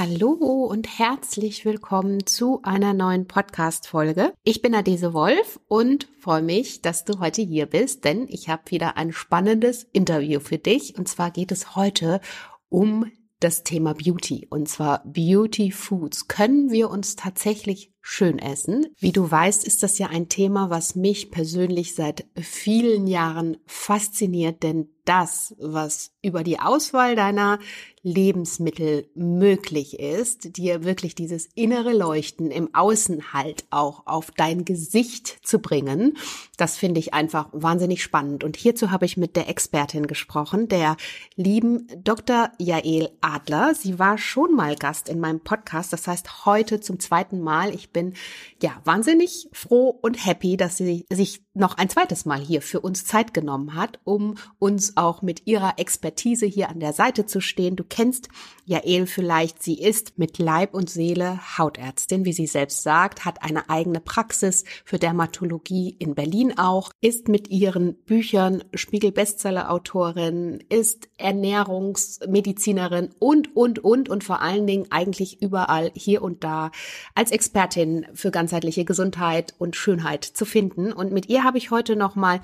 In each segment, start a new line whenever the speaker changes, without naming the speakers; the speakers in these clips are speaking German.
Hallo und herzlich willkommen zu einer neuen Podcast-Folge. Ich bin Adese Wolf und freue mich, dass du heute hier bist, denn ich habe wieder ein spannendes Interview für dich. Und zwar geht es heute um das Thema Beauty und zwar Beauty Foods. Können wir uns tatsächlich schön essen? Wie du weißt, ist das ja ein Thema, was mich persönlich seit vielen Jahren fasziniert, denn das, was über die Auswahl deiner Lebensmittel möglich ist, dir wirklich dieses innere Leuchten im Außen halt auch auf dein Gesicht zu bringen, das finde ich einfach wahnsinnig spannend. Und hierzu habe ich mit der Expertin gesprochen, der lieben Dr. Jael Adler. Sie war schon mal Gast in meinem Podcast, das heißt heute zum zweiten Mal. Ich bin ja wahnsinnig froh und happy, dass sie sich noch ein zweites Mal hier für uns Zeit genommen hat, um uns auch mit ihrer Expertise hier an der Seite zu stehen. Du kennst Jael vielleicht, sie ist mit Leib und Seele Hautärztin, wie sie selbst sagt, hat eine eigene Praxis für Dermatologie in Berlin auch, ist mit ihren Büchern Spiegel-Bestseller-Autorin, ist Ernährungsmedizinerin und, und, und und vor allen Dingen eigentlich überall hier und da als Expertin für ganzheitliche Gesundheit und Schönheit zu finden. Und mit ihr habe ich heute noch mal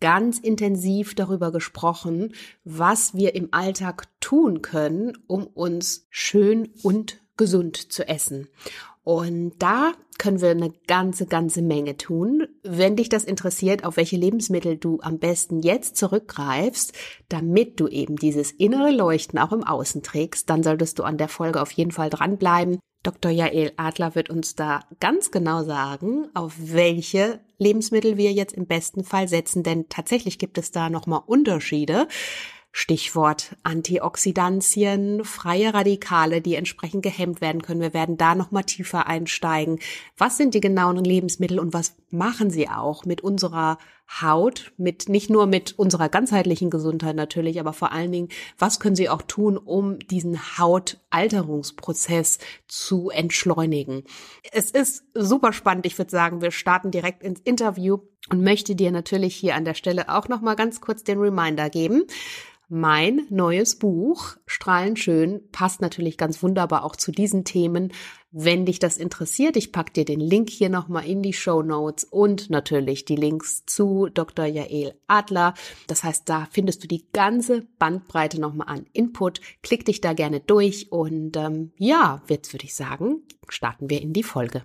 ganz intensiv darüber gesprochen, was wir im Alltag tun können, um uns schön und gesund zu essen. Und da können wir eine ganze, ganze Menge tun. Wenn dich das interessiert, auf welche Lebensmittel du am besten jetzt zurückgreifst, damit du eben dieses innere Leuchten auch im Außen trägst, dann solltest du an der Folge auf jeden Fall dranbleiben. Dr. Jael Adler wird uns da ganz genau sagen, auf welche Lebensmittel wir jetzt im besten Fall setzen, denn tatsächlich gibt es da nochmal Unterschiede. Stichwort Antioxidantien, freie Radikale, die entsprechend gehemmt werden können. Wir werden da noch mal tiefer einsteigen. Was sind die genauen Lebensmittel und was machen sie auch mit unserer Haut, mit nicht nur mit unserer ganzheitlichen Gesundheit natürlich, aber vor allen Dingen, was können sie auch tun, um diesen Hautalterungsprozess zu entschleunigen? Es ist super spannend. Ich würde sagen, wir starten direkt ins Interview und möchte dir natürlich hier an der Stelle auch noch mal ganz kurz den Reminder geben. Mein neues Buch Strahlend schön passt natürlich ganz wunderbar auch zu diesen Themen. Wenn dich das interessiert, ich pack dir den Link hier nochmal in die Show Notes und natürlich die Links zu Dr. Jael Adler. Das heißt, da findest du die ganze Bandbreite nochmal an Input. Klick dich da gerne durch und ähm, ja, jetzt würde ich sagen, starten wir in die Folge.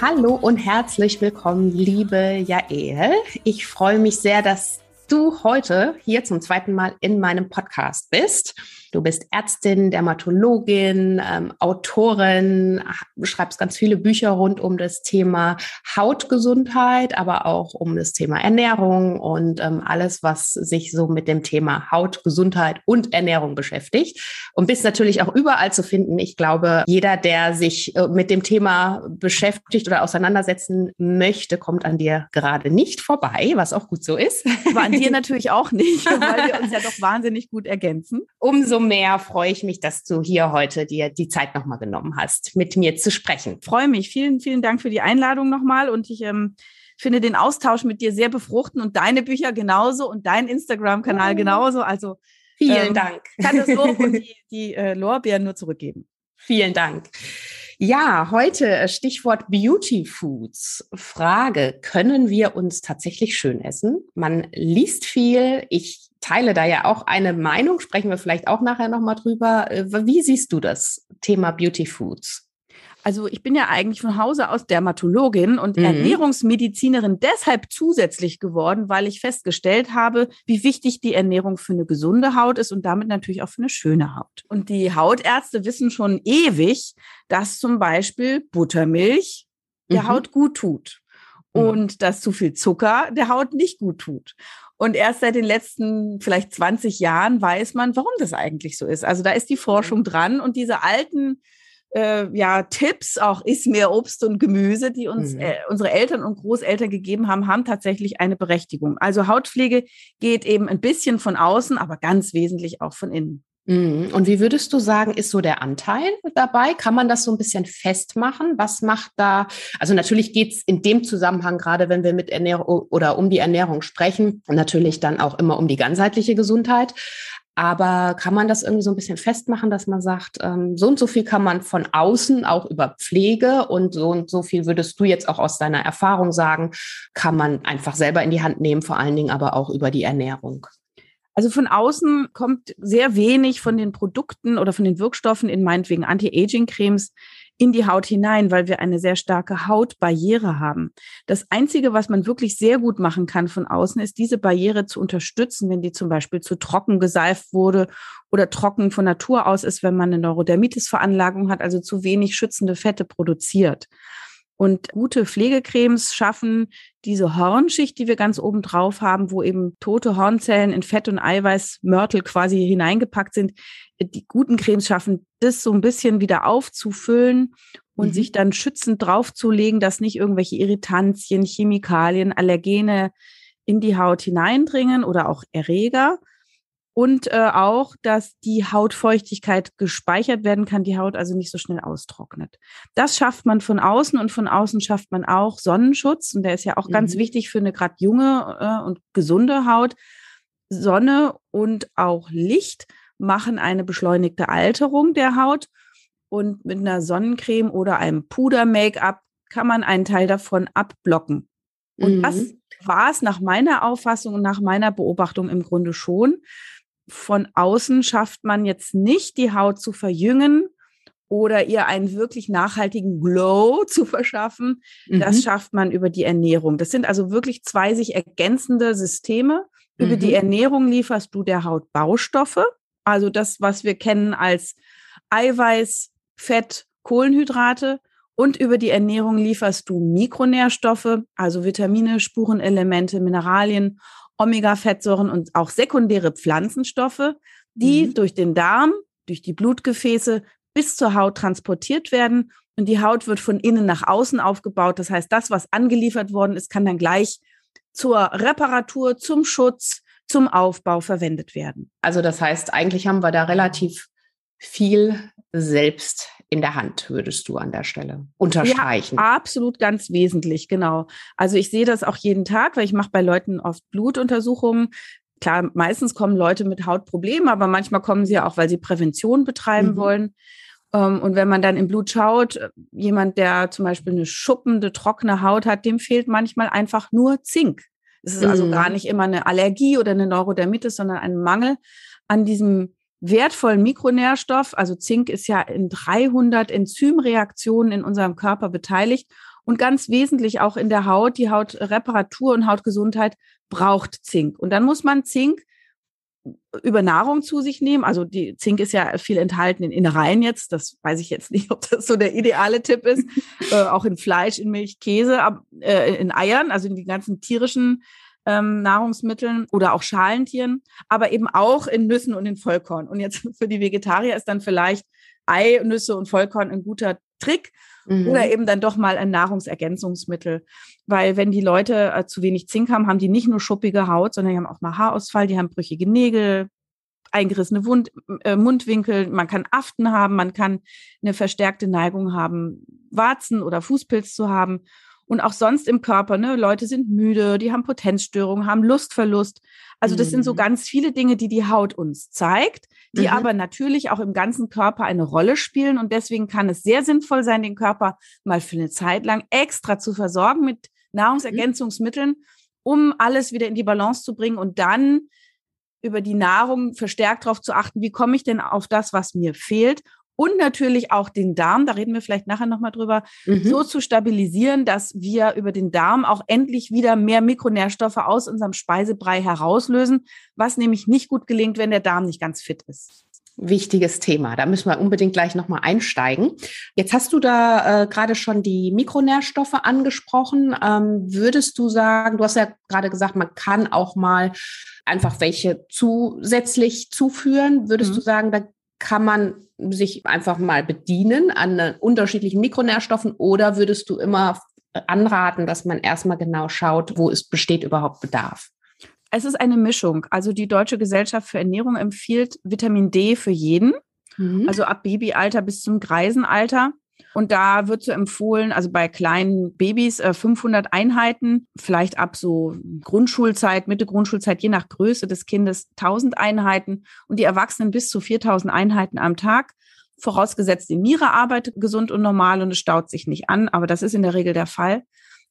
Hallo und herzlich willkommen, liebe Jael. Ich freue mich sehr, dass du heute hier zum zweiten Mal in meinem Podcast bist. Du bist Ärztin, Dermatologin, ähm, Autorin, schreibst ganz viele Bücher rund um das Thema Hautgesundheit, aber auch um das Thema Ernährung und ähm, alles, was sich so mit dem Thema Hautgesundheit und Ernährung beschäftigt. Und bist natürlich auch überall zu finden. Ich glaube, jeder, der sich äh, mit dem Thema beschäftigt oder auseinandersetzen möchte, kommt an dir gerade nicht vorbei, was auch gut so ist.
Aber an dir natürlich auch nicht, weil wir uns ja doch wahnsinnig gut ergänzen.
Umso umso mehr freue ich mich, dass du hier heute dir die Zeit nochmal genommen hast, mit mir zu sprechen.
Freue mich. Vielen, vielen Dank für die Einladung nochmal und ich ähm, finde den Austausch mit dir sehr befruchtend und deine Bücher genauso und dein Instagram-Kanal oh. genauso. Also
vielen ähm, Dank.
Kann das Lob und die, die äh, Lorbeeren nur zurückgeben.
Vielen Dank. Ja, heute äh, Stichwort Beauty Foods. Frage, können wir uns tatsächlich schön essen? Man liest viel. Ich teile da ja auch eine Meinung, sprechen wir vielleicht auch nachher nochmal drüber. Äh, wie siehst du das Thema Beauty Foods?
Also ich bin ja eigentlich von Hause aus Dermatologin und mhm. Ernährungsmedizinerin deshalb zusätzlich geworden, weil ich festgestellt habe, wie wichtig die Ernährung für eine gesunde Haut ist und damit natürlich auch für eine schöne Haut. Und die Hautärzte wissen schon ewig, dass zum Beispiel Buttermilch der mhm. Haut gut tut und dass zu viel Zucker der Haut nicht gut tut. Und erst seit den letzten vielleicht 20 Jahren weiß man, warum das eigentlich so ist. Also da ist die Forschung dran und diese alten äh, ja, Tipps, auch isst mehr Obst und Gemüse, die uns mhm. äh, unsere Eltern und Großeltern gegeben haben, haben tatsächlich eine Berechtigung. Also Hautpflege geht eben ein bisschen von außen, aber ganz wesentlich auch von innen.
Mhm. Und wie würdest du sagen, ist so der Anteil dabei? Kann man das so ein bisschen festmachen? Was macht da, also natürlich geht es in dem Zusammenhang, gerade wenn wir mit Ernährung oder um die Ernährung sprechen, natürlich dann auch immer um die ganzheitliche Gesundheit. Aber kann man das irgendwie so ein bisschen festmachen, dass man sagt, ähm, so und so viel kann man von außen auch über Pflege und so und so viel würdest du jetzt auch aus deiner Erfahrung sagen, kann man einfach selber in die Hand nehmen, vor allen Dingen aber auch über die Ernährung?
Also von außen kommt sehr wenig von den Produkten oder von den Wirkstoffen in meinetwegen Anti-Aging-Cremes in die Haut hinein, weil wir eine sehr starke Hautbarriere haben. Das Einzige, was man wirklich sehr gut machen kann von außen, ist diese Barriere zu unterstützen, wenn die zum Beispiel zu trocken geseift wurde oder trocken von Natur aus ist, wenn man eine Neurodermitis-Veranlagung hat, also zu wenig schützende Fette produziert. Und gute Pflegecremes schaffen diese Hornschicht, die wir ganz oben drauf haben, wo eben tote Hornzellen in Fett und Eiweiß, Mörtel quasi hineingepackt sind. Die guten Cremes schaffen das so ein bisschen wieder aufzufüllen und mhm. sich dann schützend draufzulegen, dass nicht irgendwelche Irritantien, Chemikalien, Allergene in die Haut hineindringen oder auch Erreger und äh, auch, dass die Hautfeuchtigkeit gespeichert werden kann, die Haut also nicht so schnell austrocknet. Das schafft man von außen und von außen schafft man auch Sonnenschutz und der ist ja auch mhm. ganz wichtig für eine gerade junge äh, und gesunde Haut. Sonne und auch Licht machen eine beschleunigte Alterung der Haut und mit einer Sonnencreme oder einem Puder-Make-up kann man einen Teil davon abblocken. Und mhm. das war es nach meiner Auffassung und nach meiner Beobachtung im Grunde schon von außen schafft man jetzt nicht, die Haut zu verjüngen oder ihr einen wirklich nachhaltigen Glow zu verschaffen. Mhm. Das schafft man über die Ernährung. Das sind also wirklich zwei sich ergänzende Systeme. Mhm. Über die mhm. Ernährung lieferst du der Haut Baustoffe, also das, was wir kennen als Eiweiß, Fett, Kohlenhydrate. Und über die Ernährung lieferst du Mikronährstoffe, also Vitamine, Spurenelemente, Mineralien Omega-Fettsäuren und auch sekundäre Pflanzenstoffe, die mhm. durch den Darm, durch die Blutgefäße bis zur Haut transportiert werden. Und die Haut wird von innen nach außen aufgebaut. Das heißt, das, was angeliefert worden ist, kann dann gleich zur Reparatur, zum Schutz, zum Aufbau verwendet werden.
Also das heißt, eigentlich haben wir da relativ viel selbst in der Hand, würdest du an der Stelle unterstreichen.
Ja, absolut ganz wesentlich, genau. Also ich sehe das auch jeden Tag, weil ich mache bei Leuten oft Blutuntersuchungen. Klar, meistens kommen Leute mit Hautproblemen, aber manchmal kommen sie auch, weil sie Prävention betreiben mhm. wollen. Ähm, und wenn man dann im Blut schaut, jemand, der zum Beispiel eine schuppende, trockene Haut hat, dem fehlt manchmal einfach nur Zink. Es ist also mhm. also gar nicht immer eine Allergie oder eine Neurodermitis, sondern ein Mangel an diesem wertvollen Mikronährstoff. Also Zink ist ja in 300 Enzymreaktionen in unserem Körper beteiligt und ganz wesentlich auch in der Haut. Die Hautreparatur und Hautgesundheit braucht Zink. Und dann muss man Zink über Nahrung zu sich nehmen. Also die Zink ist ja viel enthalten in Innereien jetzt. Das weiß ich jetzt nicht, ob das so der ideale Tipp ist. äh, auch in Fleisch, in Milch, Käse, äh, in Eiern, also in die ganzen tierischen ähm, Nahrungsmitteln oder auch Schalentieren, aber eben auch in Nüssen und in Vollkorn. Und jetzt für die Vegetarier ist dann vielleicht Ei, Nüsse und Vollkorn ein guter Trick mhm. oder eben dann doch mal ein Nahrungsergänzungsmittel. Weil wenn die Leute äh, zu wenig Zink haben, haben die nicht nur schuppige Haut, sondern die haben auch mal Haarausfall, die haben brüchige Nägel, eingerissene Wund, äh, Mundwinkel, man kann Aften haben, man kann eine verstärkte Neigung haben, Warzen oder Fußpilz zu haben und auch sonst im Körper. Ne? Leute sind müde, die haben Potenzstörungen, haben Lustverlust. Also das mhm. sind so mhm. ganz viele Dinge, die die Haut uns zeigt, die mhm. aber natürlich auch im ganzen Körper eine Rolle spielen. Und deswegen kann es sehr sinnvoll sein, den Körper mal für eine Zeit lang extra zu versorgen mit Nahrungsergänzungsmitteln, um alles wieder in die Balance zu bringen und dann über die Nahrung verstärkt darauf zu achten, wie komme ich denn auf das, was mir fehlt? Und natürlich auch den Darm, da reden wir vielleicht nachher nochmal drüber, mhm. so zu stabilisieren, dass wir über den Darm auch endlich wieder mehr Mikronährstoffe aus unserem Speisebrei herauslösen, was nämlich nicht gut gelingt, wenn der Darm nicht ganz fit ist
wichtiges Thema. Da müssen wir unbedingt gleich nochmal einsteigen. Jetzt hast du da äh, gerade schon die Mikronährstoffe angesprochen. Ähm, würdest du sagen, du hast ja gerade gesagt, man kann auch mal einfach welche zusätzlich zuführen. Würdest mhm. du sagen, da kann man sich einfach mal bedienen an äh, unterschiedlichen Mikronährstoffen oder würdest du immer anraten, dass man erstmal genau schaut, wo es besteht überhaupt Bedarf?
Es ist eine Mischung. Also die Deutsche Gesellschaft für Ernährung empfiehlt Vitamin D für jeden, mhm. also ab Babyalter bis zum Greisenalter. Und da wird so empfohlen, also bei kleinen Babys 500 äh, Einheiten, vielleicht ab so Grundschulzeit, Mitte Grundschulzeit, je nach Größe des Kindes 1000 Einheiten und die Erwachsenen bis zu 4000 Einheiten am Tag. Vorausgesetzt, die Niere arbeitet gesund und normal und es staut sich nicht an, aber das ist in der Regel der Fall.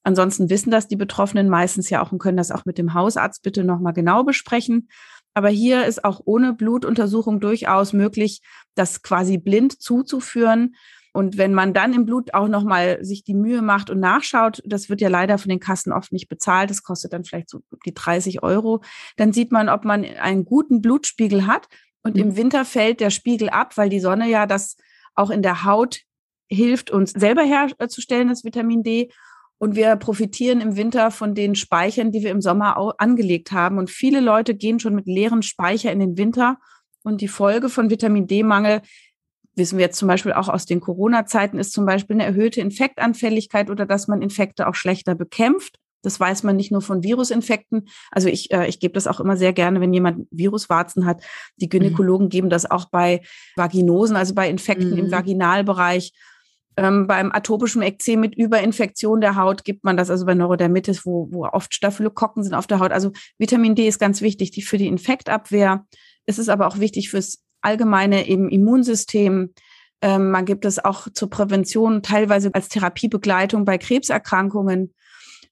Ansonsten wissen das die Betroffenen meistens ja auch und können das auch mit dem Hausarzt bitte nochmal genau besprechen. Aber hier ist auch ohne Blutuntersuchung durchaus möglich, das quasi blind zuzuführen. Und wenn man dann im Blut auch nochmal sich die Mühe macht und nachschaut, das wird ja leider von den Kassen oft nicht bezahlt, das kostet dann vielleicht so die 30 Euro, dann sieht man, ob man einen guten Blutspiegel hat. Und mhm. im Winter fällt der Spiegel ab, weil die Sonne ja das auch in der Haut hilft, uns selber herzustellen, das Vitamin D. Und wir profitieren im Winter von den Speichern, die wir im Sommer angelegt haben. Und viele Leute gehen schon mit leeren Speicher in den Winter. Und die Folge von Vitamin D-Mangel wissen wir jetzt zum Beispiel auch aus den Corona-Zeiten, ist zum Beispiel eine erhöhte Infektanfälligkeit oder dass man Infekte auch schlechter bekämpft. Das weiß man nicht nur von Virusinfekten. Also ich, äh, ich gebe das auch immer sehr gerne, wenn jemand Viruswarzen hat. Die Gynäkologen mhm. geben das auch bei Vaginosen, also bei Infekten mhm. im Vaginalbereich. Ähm, beim atopischen Ekzem mit Überinfektion der Haut gibt man das, also bei Neurodermitis, wo, wo oft Staphylokokken sind auf der Haut. Also Vitamin D ist ganz wichtig die, für die Infektabwehr. Es ist aber auch wichtig fürs allgemeine eben Immunsystem. Ähm, man gibt es auch zur Prävention, teilweise als Therapiebegleitung bei Krebserkrankungen.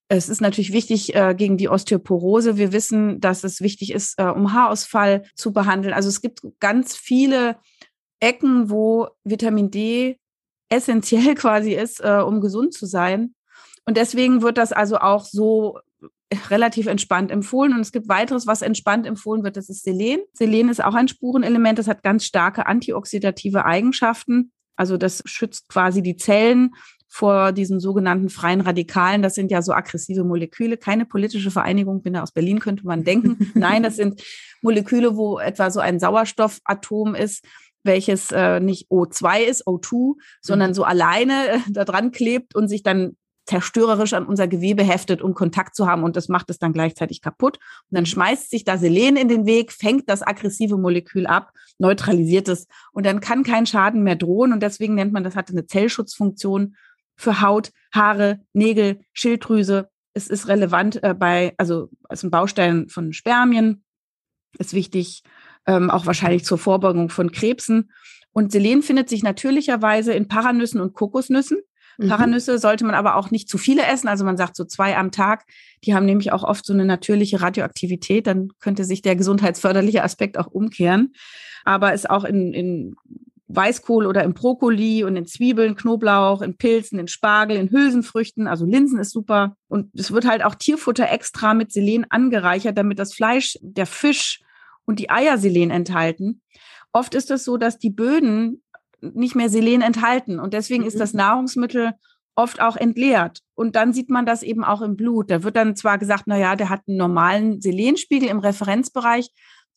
Es ist natürlich wichtig äh, gegen die Osteoporose. Wir wissen, dass es wichtig ist, äh, um Haarausfall zu behandeln. Also es gibt ganz viele Ecken, wo Vitamin D essentiell quasi ist, äh, um gesund zu sein. Und deswegen wird das also auch so relativ entspannt empfohlen. Und es gibt weiteres, was entspannt empfohlen wird, das ist Selen. Selen ist auch ein Spurenelement, das hat ganz starke antioxidative Eigenschaften. Also das schützt quasi die Zellen vor diesen sogenannten freien Radikalen. Das sind ja so aggressive Moleküle. Keine politische Vereinigung, bin da aus Berlin, könnte man denken. Nein, das sind Moleküle, wo etwa so ein Sauerstoffatom ist, welches äh, nicht O2 ist, O2, sondern mhm. so alleine äh, da dran klebt und sich dann zerstörerisch an unser Gewebe heftet, um Kontakt zu haben und das macht es dann gleichzeitig kaputt. Und dann schmeißt sich da Selen in den Weg, fängt das aggressive Molekül ab, neutralisiert es und dann kann kein Schaden mehr drohen und deswegen nennt man das hat eine Zellschutzfunktion für Haut, Haare, Nägel, Schilddrüse. Es ist relevant äh, bei, also als ein Baustein von Spermien, ist wichtig, ähm, auch wahrscheinlich zur Vorbeugung von Krebsen. Und Selen findet sich natürlicherweise in Paranüssen und Kokosnüssen. Mhm. Paranüsse sollte man aber auch nicht zu viele essen. Also man sagt so zwei am Tag. Die haben nämlich auch oft so eine natürliche Radioaktivität. Dann könnte sich der gesundheitsförderliche Aspekt auch umkehren. Aber ist auch in, in Weißkohl oder im Brokkoli und in Zwiebeln, Knoblauch, in Pilzen, in Spargel, in Hülsenfrüchten. Also Linsen ist super. Und es wird halt auch Tierfutter extra mit Selen angereichert, damit das Fleisch, der Fisch und die Eier Selen enthalten. Oft ist es so, dass die Böden nicht mehr Selen enthalten. Und deswegen mhm. ist das Nahrungsmittel oft auch entleert. Und dann sieht man das eben auch im Blut. Da wird dann zwar gesagt, na ja, der hat einen normalen Selenspiegel im Referenzbereich,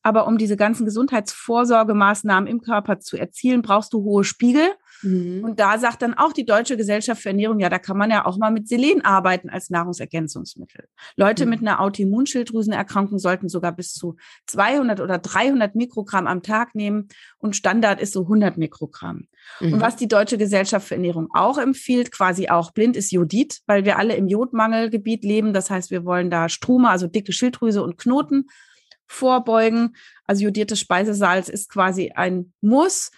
aber um diese ganzen Gesundheitsvorsorgemaßnahmen im Körper zu erzielen, brauchst du hohe Spiegel. Mhm. Und da sagt dann auch die Deutsche Gesellschaft für Ernährung, ja, da kann man ja auch mal mit Selen arbeiten als Nahrungsergänzungsmittel. Leute mhm. mit einer Autoimmunschilddrüsenerkrankung sollten sogar bis zu 200 oder 300 Mikrogramm am Tag nehmen und Standard ist so 100 Mikrogramm. Mhm. Und was die Deutsche Gesellschaft für Ernährung auch empfiehlt, quasi auch blind, ist Jodid, weil wir alle im Jodmangelgebiet leben. Das heißt, wir wollen da Struma, also dicke Schilddrüse und Knoten vorbeugen. Also jodiertes Speisesalz ist quasi ein Muss.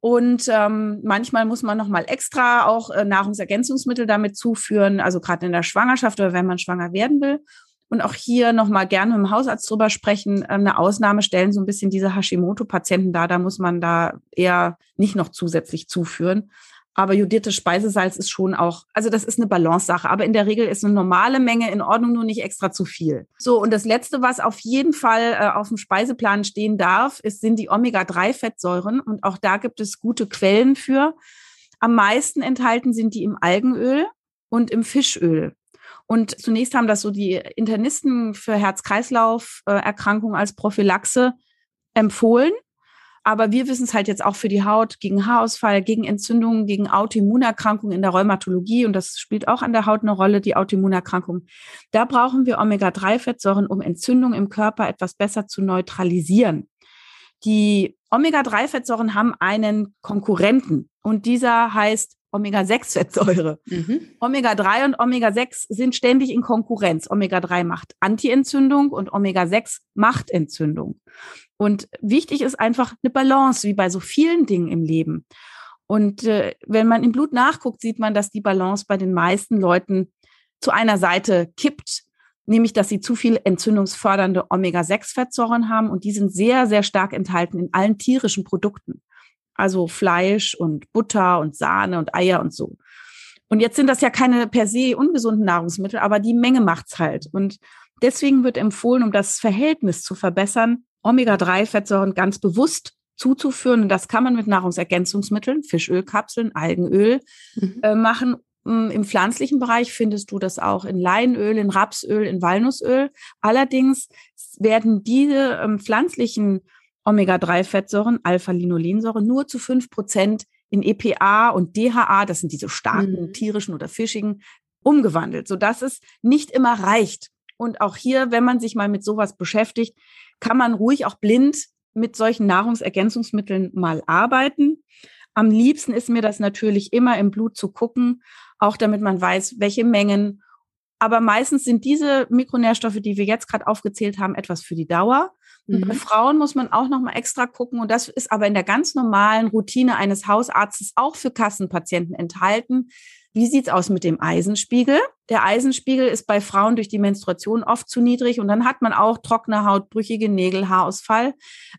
Und ähm, manchmal muss man noch mal extra auch äh, Nahrungsergänzungsmittel damit zuführen, also gerade in der Schwangerschaft oder wenn man schwanger werden will. und auch hier nochmal gerne mit dem Hausarzt drüber sprechen. Ähm, eine Ausnahme stellen so ein bisschen diese Hashimoto-Patienten dar. Da muss man da eher nicht noch zusätzlich zuführen. Aber jodiertes Speisesalz ist schon auch, also das ist eine Balance-Sache. Aber in der Regel ist eine normale Menge in Ordnung, nur nicht extra zu viel. So, und das Letzte, was auf jeden Fall äh, auf dem Speiseplan stehen darf, ist, sind die Omega-3-Fettsäuren. Und auch da gibt es gute Quellen für. Am meisten enthalten sind die im Algenöl und im Fischöl. Und zunächst haben das so die Internisten für Herz-Kreislauf-Erkrankungen als Prophylaxe empfohlen. Aber wir wissen es halt jetzt auch für die Haut gegen Haarausfall, gegen Entzündungen, gegen Autoimmunerkrankungen in der Rheumatologie. Und das spielt auch an der Haut eine Rolle, die Autoimmunerkrankung. Da brauchen wir Omega-3-Fettsäuren, um Entzündungen im Körper etwas besser zu neutralisieren. Die Omega-3-Fettsäuren haben einen Konkurrenten und dieser heißt Omega-6-Fettsäure. Mhm. Omega-3 und Omega-6 sind ständig in Konkurrenz. Omega-3 macht Antientzündung und Omega-6 macht Entzündung. Und wichtig ist einfach eine Balance, wie bei so vielen Dingen im Leben. Und äh, wenn man im Blut nachguckt, sieht man, dass die Balance bei den meisten Leuten zu einer Seite kippt, nämlich dass sie zu viel entzündungsfördernde Omega-6-Fettsäuren haben und die sind sehr, sehr stark enthalten in allen tierischen Produkten also Fleisch und Butter und Sahne und Eier und so. Und jetzt sind das ja keine per se ungesunden Nahrungsmittel, aber die Menge macht's halt. Und deswegen wird empfohlen, um das Verhältnis zu verbessern, Omega-3-Fettsäuren ganz bewusst zuzuführen. Und das kann man mit Nahrungsergänzungsmitteln, Fischölkapseln, Algenöl mhm. äh, machen. Mm, Im pflanzlichen Bereich findest du das auch in Leinöl, in Rapsöl, in Walnussöl. Allerdings werden diese ähm, pflanzlichen Omega-3-Fettsäuren, Alpha-Linolensäure, nur zu fünf Prozent in EPA und DHA, das sind diese starken mhm. tierischen oder fischigen, umgewandelt, sodass es nicht immer reicht. Und auch hier, wenn man sich mal mit sowas beschäftigt, kann man ruhig auch blind mit solchen Nahrungsergänzungsmitteln mal arbeiten. Am liebsten ist mir das natürlich immer im Blut zu gucken, auch damit man weiß, welche Mengen. Aber meistens sind diese Mikronährstoffe, die wir jetzt gerade aufgezählt haben, etwas für die Dauer. Und bei mhm. Frauen muss man auch noch mal extra gucken. Und das ist aber in der ganz normalen Routine eines Hausarztes auch für Kassenpatienten enthalten. Wie sieht's aus mit dem Eisenspiegel? Der Eisenspiegel ist bei Frauen durch die Menstruation oft zu niedrig und dann hat man auch trockene Haut, brüchige Nägel, Haarausfall,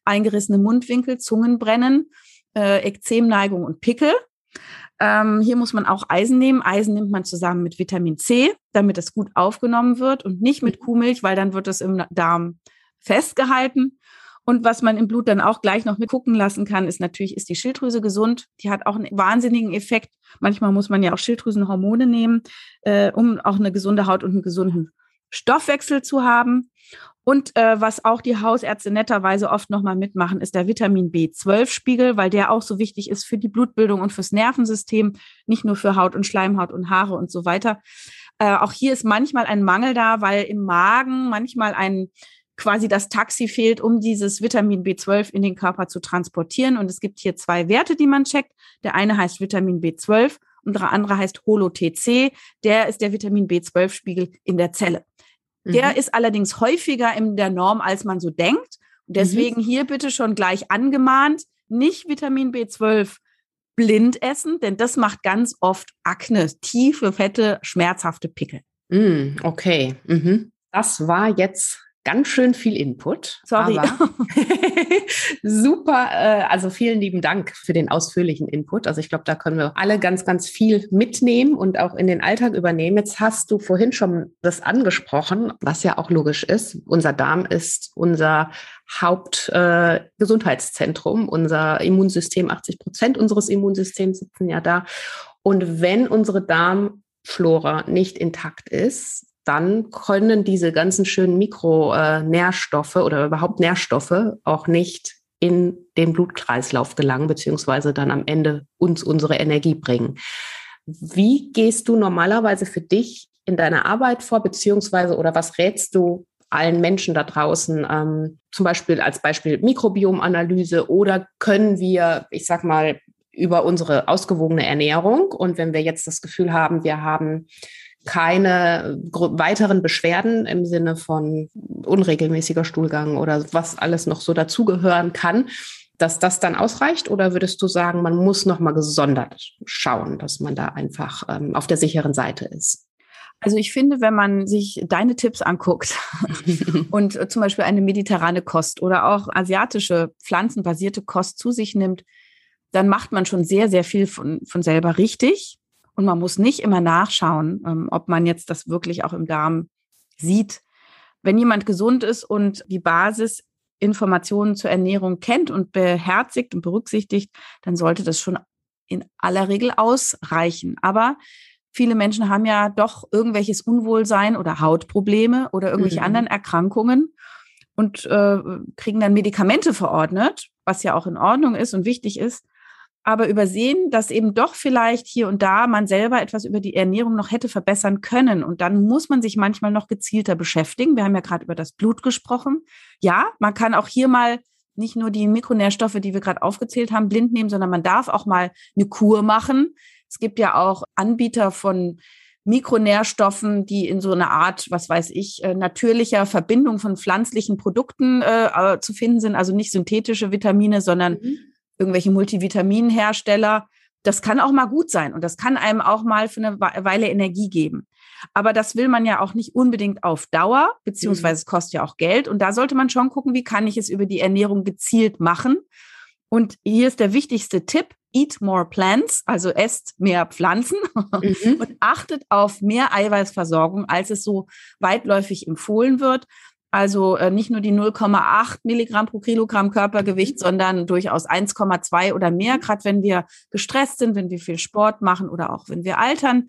eingerissene Mundwinkel, Zungenbrennen, äh, Ekzemneigung und Pickel. Ähm, hier muss man auch Eisen nehmen. Eisen nimmt man zusammen mit Vitamin C, damit es gut aufgenommen wird und nicht mit Kuhmilch, weil dann wird es im Darm festgehalten. Und was man im Blut dann auch gleich noch mit gucken lassen kann, ist natürlich, ist die Schilddrüse gesund? Die hat auch einen wahnsinnigen Effekt. Manchmal muss man ja auch Schilddrüsenhormone nehmen, äh, um auch eine gesunde Haut und einen gesunden Stoffwechsel zu haben. Und äh, was auch die Hausärzte netterweise oft nochmal mitmachen, ist der Vitamin B12-Spiegel, weil der auch so wichtig ist für die Blutbildung und fürs Nervensystem, nicht nur für Haut und Schleimhaut und Haare und so weiter. Äh, auch hier ist manchmal ein Mangel da, weil im Magen manchmal ein quasi das Taxi fehlt, um dieses Vitamin B12 in den Körper zu transportieren. Und es gibt hier zwei Werte, die man checkt. Der eine heißt Vitamin B12 und der andere heißt Holo-TC. Der ist der Vitamin B12-Spiegel in der Zelle. Mhm. Der ist allerdings häufiger in der Norm, als man so denkt. Und deswegen mhm. hier bitte schon gleich angemahnt, nicht Vitamin B12 blind essen, denn das macht ganz oft Akne, tiefe, fette, schmerzhafte Pickel.
Mm, okay. Mhm. Das war jetzt ganz schön viel Input.
Sorry.
super. Äh, also vielen lieben Dank für den ausführlichen Input. Also ich glaube, da können wir alle ganz, ganz viel mitnehmen und auch in den Alltag übernehmen. Jetzt hast du vorhin schon das angesprochen, was ja auch logisch ist. Unser Darm ist unser Hauptgesundheitszentrum, äh, unser Immunsystem. 80 Prozent unseres Immunsystems sitzen ja da. Und wenn unsere Darmflora nicht intakt ist, dann können diese ganzen schönen Mikronährstoffe oder überhaupt Nährstoffe auch nicht in den Blutkreislauf gelangen, beziehungsweise dann am Ende uns unsere Energie bringen. Wie gehst du normalerweise für dich in deiner Arbeit vor, beziehungsweise oder was rätst du allen Menschen da draußen, ähm, zum Beispiel als Beispiel Mikrobiomanalyse oder können wir, ich sag mal, über unsere ausgewogene Ernährung und wenn wir jetzt das Gefühl haben, wir haben keine weiteren Beschwerden im Sinne von unregelmäßiger Stuhlgang oder was alles noch so dazugehören kann, dass das dann ausreicht? Oder würdest du sagen, man muss noch mal gesondert schauen, dass man da einfach ähm, auf der sicheren Seite ist?
Also ich finde, wenn man sich deine Tipps anguckt und zum Beispiel eine mediterrane Kost oder auch asiatische pflanzenbasierte Kost zu sich nimmt, dann macht man schon sehr, sehr viel von, von selber richtig. Und man muss nicht immer nachschauen, ähm, ob man jetzt das wirklich auch im Darm sieht. Wenn jemand gesund ist und die Basisinformationen zur Ernährung kennt und beherzigt und berücksichtigt, dann sollte das schon in aller Regel ausreichen. Aber viele Menschen haben ja doch irgendwelches Unwohlsein oder Hautprobleme oder irgendwelche mhm. anderen Erkrankungen und äh, kriegen dann Medikamente verordnet, was ja auch in Ordnung ist und wichtig ist, aber übersehen, dass eben doch vielleicht hier und da man selber etwas über die Ernährung noch hätte verbessern können. Und dann muss man sich manchmal noch gezielter beschäftigen. Wir haben ja gerade über das Blut gesprochen. Ja, man kann auch hier mal nicht nur die Mikronährstoffe, die wir gerade aufgezählt haben, blind nehmen, sondern man darf auch mal eine Kur machen. Es gibt ja auch Anbieter von Mikronährstoffen, die in so einer Art, was weiß ich, äh, natürlicher Verbindung von pflanzlichen Produkten äh, äh, zu finden sind, also nicht synthetische Vitamine, sondern mhm. Irgendwelche Multivitaminhersteller. Das kann auch mal gut sein und das kann einem auch mal für eine Weile Energie geben. Aber das will man ja auch nicht unbedingt auf Dauer, beziehungsweise mhm. es kostet ja auch Geld. Und da sollte man schon gucken, wie kann ich es über die Ernährung gezielt machen. Und hier ist der wichtigste Tipp. Eat more plants, also esst mehr Pflanzen mhm. und achtet auf mehr Eiweißversorgung, als es so weitläufig empfohlen wird. Also äh, nicht nur die 0,8 Milligramm pro Kilogramm Körpergewicht, mhm. sondern durchaus 1,2 oder mehr, mhm. gerade wenn wir gestresst sind, wenn wir viel Sport machen oder auch wenn wir altern.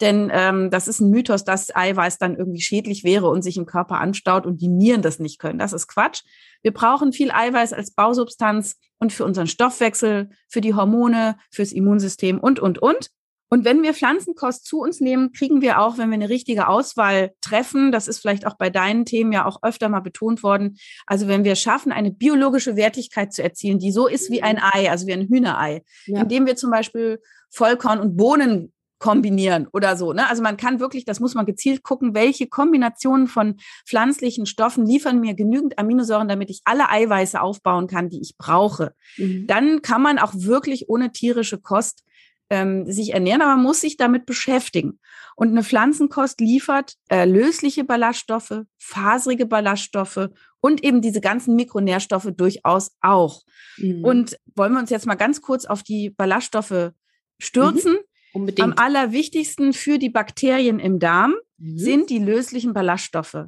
Denn ähm, das ist ein Mythos, dass Eiweiß dann irgendwie schädlich wäre und sich im Körper anstaut und die Nieren das nicht können. Das ist Quatsch. Wir brauchen viel Eiweiß als Bausubstanz und für unseren Stoffwechsel, für die Hormone, fürs Immunsystem und, und, und. Und wenn wir Pflanzenkost zu uns nehmen, kriegen wir auch, wenn wir eine richtige Auswahl treffen, das ist vielleicht auch bei deinen Themen ja auch öfter mal betont worden, also wenn wir schaffen, eine biologische Wertigkeit zu erzielen, die so ist wie ein Ei, also wie ein Hühnerei, ja. indem wir zum Beispiel Vollkorn und Bohnen kombinieren oder so. Ne? Also man kann wirklich, das muss man gezielt gucken, welche Kombinationen von pflanzlichen Stoffen liefern mir genügend Aminosäuren, damit ich alle Eiweiße aufbauen kann, die ich brauche. Mhm. Dann kann man auch wirklich ohne tierische Kost ähm, sich ernähren, aber man muss sich damit beschäftigen. Und eine Pflanzenkost liefert äh, lösliche Ballaststoffe, faserige Ballaststoffe und eben diese ganzen Mikronährstoffe durchaus auch. Mhm. Und wollen wir uns jetzt mal ganz kurz auf die Ballaststoffe stürzen. Mhm. Unbedingt. Am allerwichtigsten für die Bakterien im Darm mhm. sind die löslichen Ballaststoffe.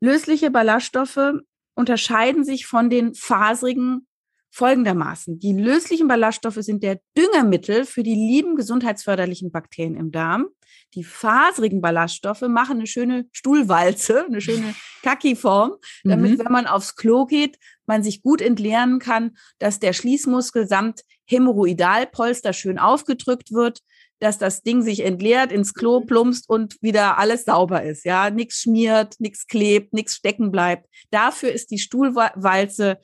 Lösliche Ballaststoffe unterscheiden sich von den faserigen folgendermaßen. Die löslichen Ballaststoffe sind der Düngermittel für die lieben gesundheitsförderlichen Bakterien im Darm. Die faserigen Ballaststoffe machen eine schöne Stuhlwalze, eine schöne Kaki-Form, damit, mhm. wenn man aufs Klo geht, man sich gut entleeren kann, dass der Schließmuskel samt Hämorrhoidalpolster schön aufgedrückt wird, dass das Ding sich entleert, ins Klo mhm. plumpst und wieder alles sauber ist. Ja, nichts schmiert, nichts klebt, nichts stecken bleibt. Dafür ist die Stuhlwalze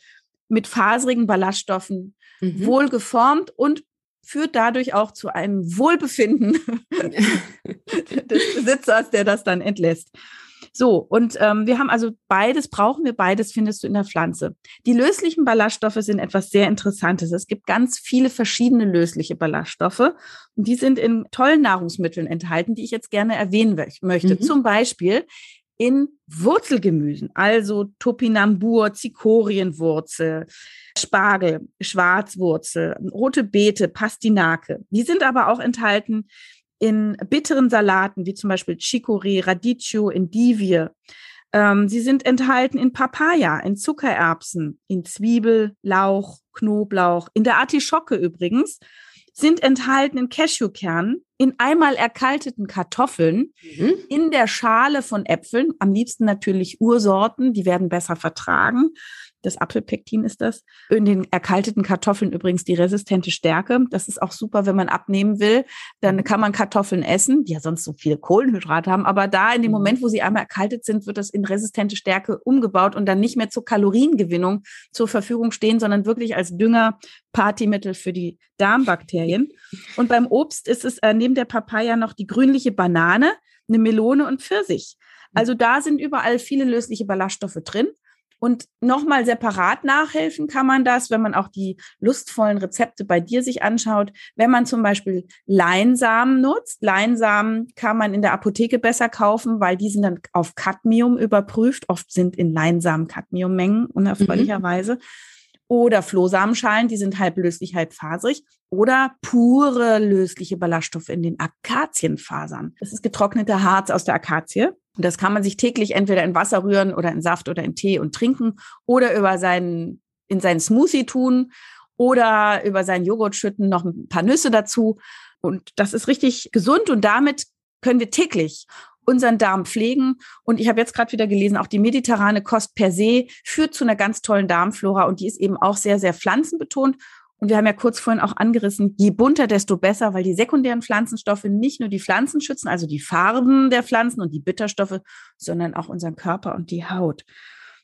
mit faserigen Ballaststoffen mhm. wohl geformt und führt dadurch auch zu einem Wohlbefinden des Besitzers, der das dann entlässt. So, und ähm, wir haben also beides, brauchen wir beides, findest du in der Pflanze. Die löslichen Ballaststoffe sind etwas sehr Interessantes. Es gibt ganz viele verschiedene lösliche Ballaststoffe und die sind in tollen Nahrungsmitteln enthalten, die ich jetzt gerne erwähnen möchte. Mhm. Zum Beispiel in Wurzelgemüsen, also Topinambur, Zikorienwurzel, Spargel, Schwarzwurzel, rote Beete, Pastinake. Die sind aber auch enthalten in bitteren Salaten, wie zum Beispiel Chicorée, Radicchio, Endivie. Ähm, sie sind enthalten in Papaya, in Zuckererbsen, in Zwiebel, Lauch, Knoblauch, in der Artischocke übrigens, sind enthalten in Cashewkernen, in einmal erkalteten Kartoffeln, mhm. in der Schale von Äpfeln, am liebsten natürlich Ursorten, die werden besser vertragen, das Apfelpektin ist das. In den erkalteten Kartoffeln übrigens die resistente Stärke. Das ist auch super, wenn man abnehmen will. Dann mhm. kann man Kartoffeln essen, die ja sonst so viele Kohlenhydrate haben. Aber da in dem mhm. Moment, wo sie einmal erkaltet sind, wird das in resistente Stärke umgebaut und dann nicht mehr zur Kaloriengewinnung zur Verfügung stehen, sondern wirklich als Dünger, Partymittel für die Darmbakterien. Und beim Obst ist es äh, neben der Papaya noch die grünliche Banane, eine Melone und Pfirsich. Mhm. Also da sind überall viele lösliche Ballaststoffe drin. Und nochmal separat nachhelfen kann man das, wenn man auch die lustvollen Rezepte bei dir sich anschaut. Wenn man zum Beispiel Leinsamen nutzt, Leinsamen kann man in der Apotheke besser kaufen, weil die sind dann auf Cadmium überprüft. Oft sind in Leinsamen Cadmiummengen unerfreulicherweise. Mhm oder Flohsamenschalen, die sind halb löslich, halb faserig oder pure lösliche Ballaststoffe in den Akazienfasern. Das ist getrockneter Harz aus der Akazie. Und das kann man sich täglich entweder in Wasser rühren oder in Saft oder in Tee und trinken oder über seinen, in seinen Smoothie tun oder über seinen Joghurt schütten, noch ein paar Nüsse dazu. Und das ist richtig gesund und damit können wir täglich unseren Darm pflegen. Und ich habe jetzt gerade wieder gelesen, auch die mediterrane Kost per se führt zu einer ganz tollen Darmflora und die ist eben auch sehr, sehr pflanzenbetont. Und wir haben ja kurz vorhin auch angerissen, je bunter, desto besser, weil die sekundären Pflanzenstoffe nicht nur die Pflanzen schützen, also die Farben der Pflanzen und die Bitterstoffe, sondern auch unseren Körper und die Haut.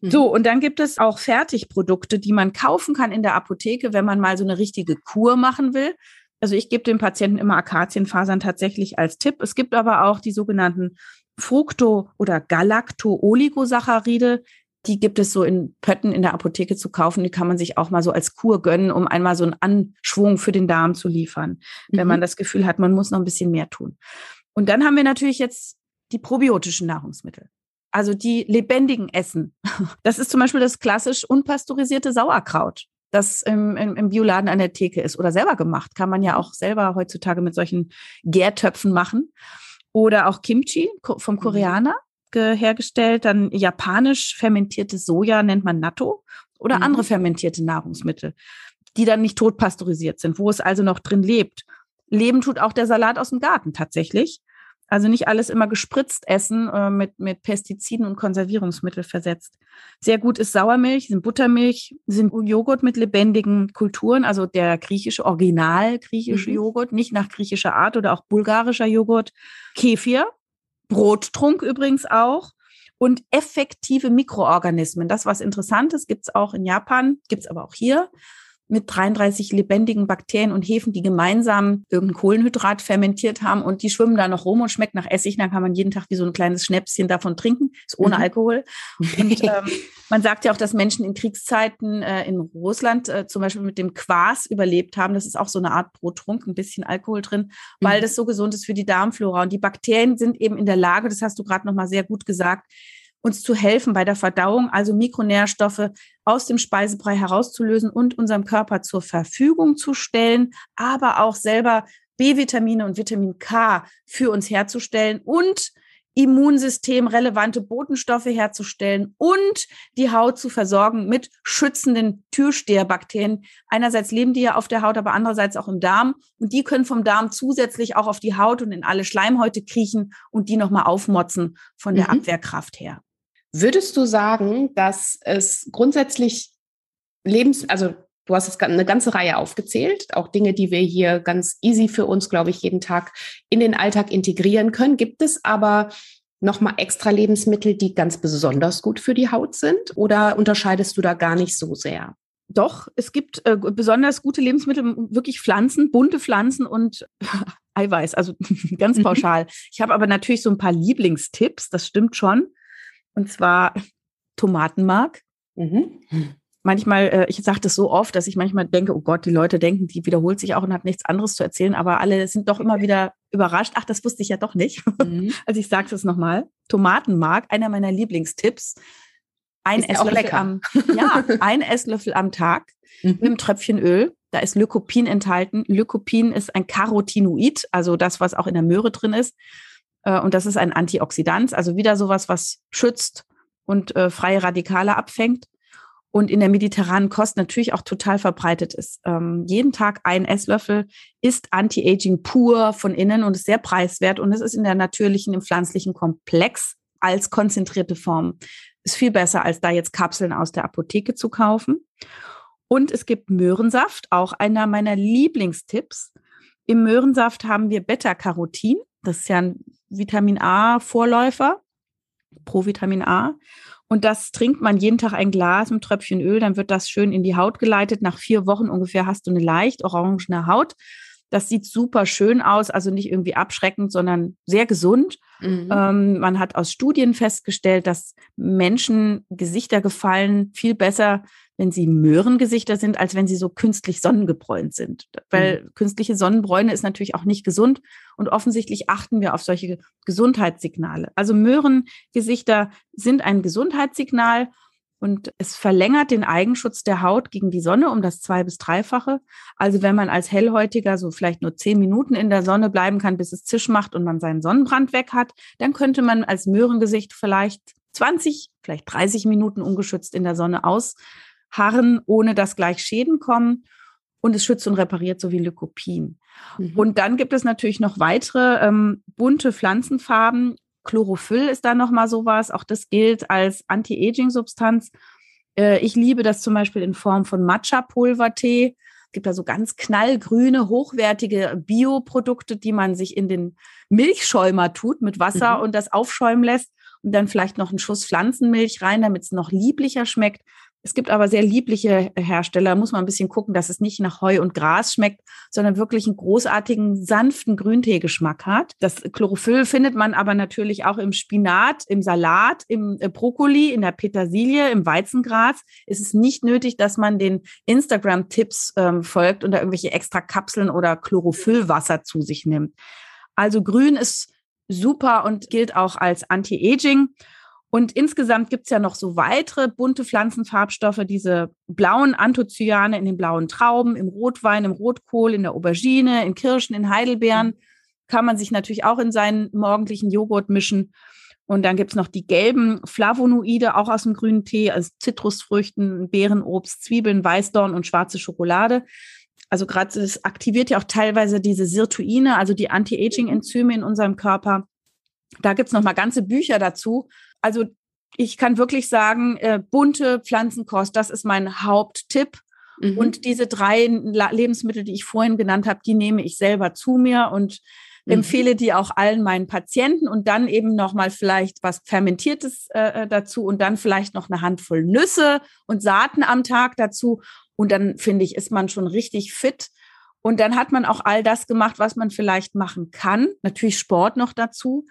Mhm. So, und dann gibt es auch Fertigprodukte, die man kaufen kann in der Apotheke, wenn man mal so eine richtige Kur machen will. Also ich gebe den Patienten immer Akazienfasern tatsächlich als Tipp. Es gibt aber auch die sogenannten Fructo- oder Galacto-Oligosaccharide. Die gibt es so in Pötten in der Apotheke zu kaufen. Die kann man sich auch mal so als Kur gönnen, um einmal so einen Anschwung für den Darm zu liefern, mhm. wenn man das Gefühl hat, man muss noch ein bisschen mehr tun. Und dann haben wir natürlich jetzt die probiotischen Nahrungsmittel. Also die lebendigen Essen. Das ist zum Beispiel das klassisch unpasteurisierte Sauerkraut das im, im, im Bioladen an der Theke ist oder selber gemacht. Kann man ja auch selber heutzutage mit solchen Gärtöpfen machen. Oder auch Kimchi vom mhm. Koreaner hergestellt. Dann japanisch fermentiertes Soja nennt man Natto oder mhm. andere fermentierte Nahrungsmittel, die dann nicht tot pasteurisiert sind, wo es also noch drin lebt. Leben tut auch der Salat aus dem Garten tatsächlich. Also nicht alles immer gespritzt essen, äh, mit, mit Pestiziden und Konservierungsmittel versetzt. Sehr gut ist Sauermilch, sind Buttermilch, sind Joghurt mit lebendigen Kulturen, also der griechische, original griechische mhm. Joghurt, nicht nach griechischer Art oder auch bulgarischer Joghurt. Kefir, Brottrunk übrigens auch. Und effektive Mikroorganismen. Das, was interessant ist, gibt es auch in Japan, gibt es aber auch hier mit 33 lebendigen Bakterien und Hefen, die gemeinsam irgendein Kohlenhydrat fermentiert haben und die schwimmen da noch rum und schmeckt nach Essig. Dann kann man jeden Tag wie so ein kleines Schnäpschen davon trinken. Ist ohne mhm. Alkohol. Und ähm, man sagt ja auch, dass Menschen in Kriegszeiten äh, in Russland äh, zum Beispiel mit dem Quas überlebt haben. Das ist auch so eine Art Brottrunk, ein bisschen Alkohol drin, weil mhm. das so gesund ist für die Darmflora. Und die Bakterien sind eben in der Lage, das hast du gerade nochmal sehr gut gesagt, uns zu helfen bei der Verdauung, also Mikronährstoffe aus dem Speisebrei herauszulösen und unserem Körper zur Verfügung zu stellen, aber auch selber B-Vitamine und Vitamin K für uns herzustellen und immunsystemrelevante Botenstoffe herzustellen und die Haut zu versorgen mit schützenden Türsteherbakterien. Einerseits leben die ja auf der Haut, aber andererseits auch im Darm. Und die können vom Darm zusätzlich auch auf die Haut und in alle Schleimhäute kriechen und die nochmal aufmotzen von der mhm. Abwehrkraft her.
Würdest du sagen, dass es grundsätzlich Lebens, also du hast jetzt eine ganze Reihe aufgezählt, auch Dinge, die wir hier ganz easy für uns, glaube ich, jeden Tag in den Alltag integrieren können. Gibt es aber nochmal extra Lebensmittel, die ganz besonders gut für die Haut sind? Oder unterscheidest du da gar nicht so sehr?
Doch, es gibt äh, besonders gute Lebensmittel, wirklich Pflanzen, bunte Pflanzen und Eiweiß, also ganz mhm. pauschal. Ich habe aber natürlich so ein paar Lieblingstipps, das stimmt schon. Und zwar Tomatenmark. Mhm. Manchmal, äh, ich sage das so oft, dass ich manchmal denke, oh Gott, die Leute denken, die wiederholt sich auch und hat nichts anderes zu erzählen, aber alle sind doch immer wieder überrascht. Ach, das wusste ich ja doch nicht. Mhm. also ich sage es nochmal. Tomatenmark, einer meiner Lieblingstipps. Ein ist Esslöffel am, ja, ein Esslöffel am Tag mhm. mit einem Tröpfchen Öl. Da ist Lycopin enthalten. Lycopin ist ein Carotinoid, also das, was auch in der Möhre drin ist. Äh, und das ist ein Antioxidant, also wieder sowas, was schützt und äh, freie Radikale abfängt. Und in der mediterranen Kost natürlich auch total verbreitet ist. Ähm, jeden Tag ein Esslöffel ist Anti-Aging pur von innen und ist sehr preiswert. Und es ist in der natürlichen, im pflanzlichen Komplex als konzentrierte Form. Ist viel besser, als da jetzt Kapseln aus der Apotheke zu kaufen. Und es gibt Möhrensaft, auch einer meiner Lieblingstipps. Im Möhrensaft haben wir Beta-Carotin. Das ist ja ein Vitamin A-Vorläufer, Provitamin A. Und das trinkt man jeden Tag ein Glas mit Tröpfchen Öl, dann wird das schön in die Haut geleitet. Nach vier Wochen ungefähr hast du eine leicht orangene Haut. Das sieht super schön aus, also nicht irgendwie abschreckend, sondern sehr gesund. Mhm. Ähm, man hat aus Studien festgestellt, dass Menschen Gesichter gefallen viel besser, wenn sie Möhrengesichter sind, als wenn sie so künstlich sonnengebräunt sind. Weil mhm. künstliche Sonnenbräune ist natürlich auch nicht gesund und offensichtlich achten wir auf solche Gesundheitssignale. Also Möhrengesichter sind ein Gesundheitssignal und es verlängert den Eigenschutz der Haut gegen die Sonne um das zwei- bis dreifache. Also wenn man als Hellhäutiger so vielleicht nur zehn Minuten in der Sonne bleiben kann, bis es Zisch macht und man seinen Sonnenbrand weg hat, dann könnte man als Möhrengesicht vielleicht 20, vielleicht 30 Minuten ungeschützt in der Sonne ausharren, ohne dass gleich Schäden kommen. Und es schützt und repariert so wie Lykopien. Mhm. Und dann gibt es natürlich noch weitere ähm, bunte Pflanzenfarben, Chlorophyll ist da nochmal sowas. Auch das gilt als Anti-Aging-Substanz. Äh, ich liebe das zum Beispiel in Form von Matcha-Pulvertee. Es gibt da so ganz knallgrüne, hochwertige Bioprodukte, die man sich in den Milchschäumer tut mit Wasser mhm. und das aufschäumen lässt und dann vielleicht noch einen Schuss Pflanzenmilch rein, damit es noch lieblicher schmeckt. Es gibt aber sehr liebliche Hersteller, muss man ein bisschen gucken, dass es nicht nach Heu und Gras schmeckt, sondern wirklich einen großartigen, sanften Grünteegeschmack hat. Das Chlorophyll findet man aber natürlich auch im Spinat, im Salat, im äh, Brokkoli, in der Petersilie, im Weizengras. Es ist nicht nötig, dass man den Instagram-Tipps ähm, folgt und da irgendwelche extra Kapseln oder Chlorophyllwasser zu sich nimmt. Also grün ist super und gilt auch als Anti-Aging. Und insgesamt gibt es ja noch so weitere bunte Pflanzenfarbstoffe, diese blauen Anthocyane in den blauen Trauben, im Rotwein, im Rotkohl, in der Aubergine, in Kirschen, in Heidelbeeren. Kann man sich natürlich auch in seinen morgendlichen Joghurt mischen. Und dann gibt es noch die gelben Flavonoide, auch aus dem grünen Tee, also Zitrusfrüchten, Beerenobst, Zwiebeln, Weißdorn und schwarze Schokolade. Also gerade es aktiviert ja auch teilweise diese Sirtuine, also die Anti-Aging-Enzyme in unserem Körper. Da gibt es nochmal ganze Bücher dazu, also ich kann wirklich sagen, äh, bunte Pflanzenkost, das ist mein Haupttipp. Mhm. Und diese drei Lebensmittel, die ich vorhin genannt habe, die nehme ich selber zu mir und mhm. empfehle die auch allen meinen Patienten und dann eben nochmal vielleicht was Fermentiertes äh, äh, dazu und dann vielleicht noch eine Handvoll Nüsse und Saaten am Tag dazu. Und dann finde ich, ist man schon richtig fit. Und dann hat man auch all das gemacht, was man vielleicht machen kann. Natürlich Sport noch dazu.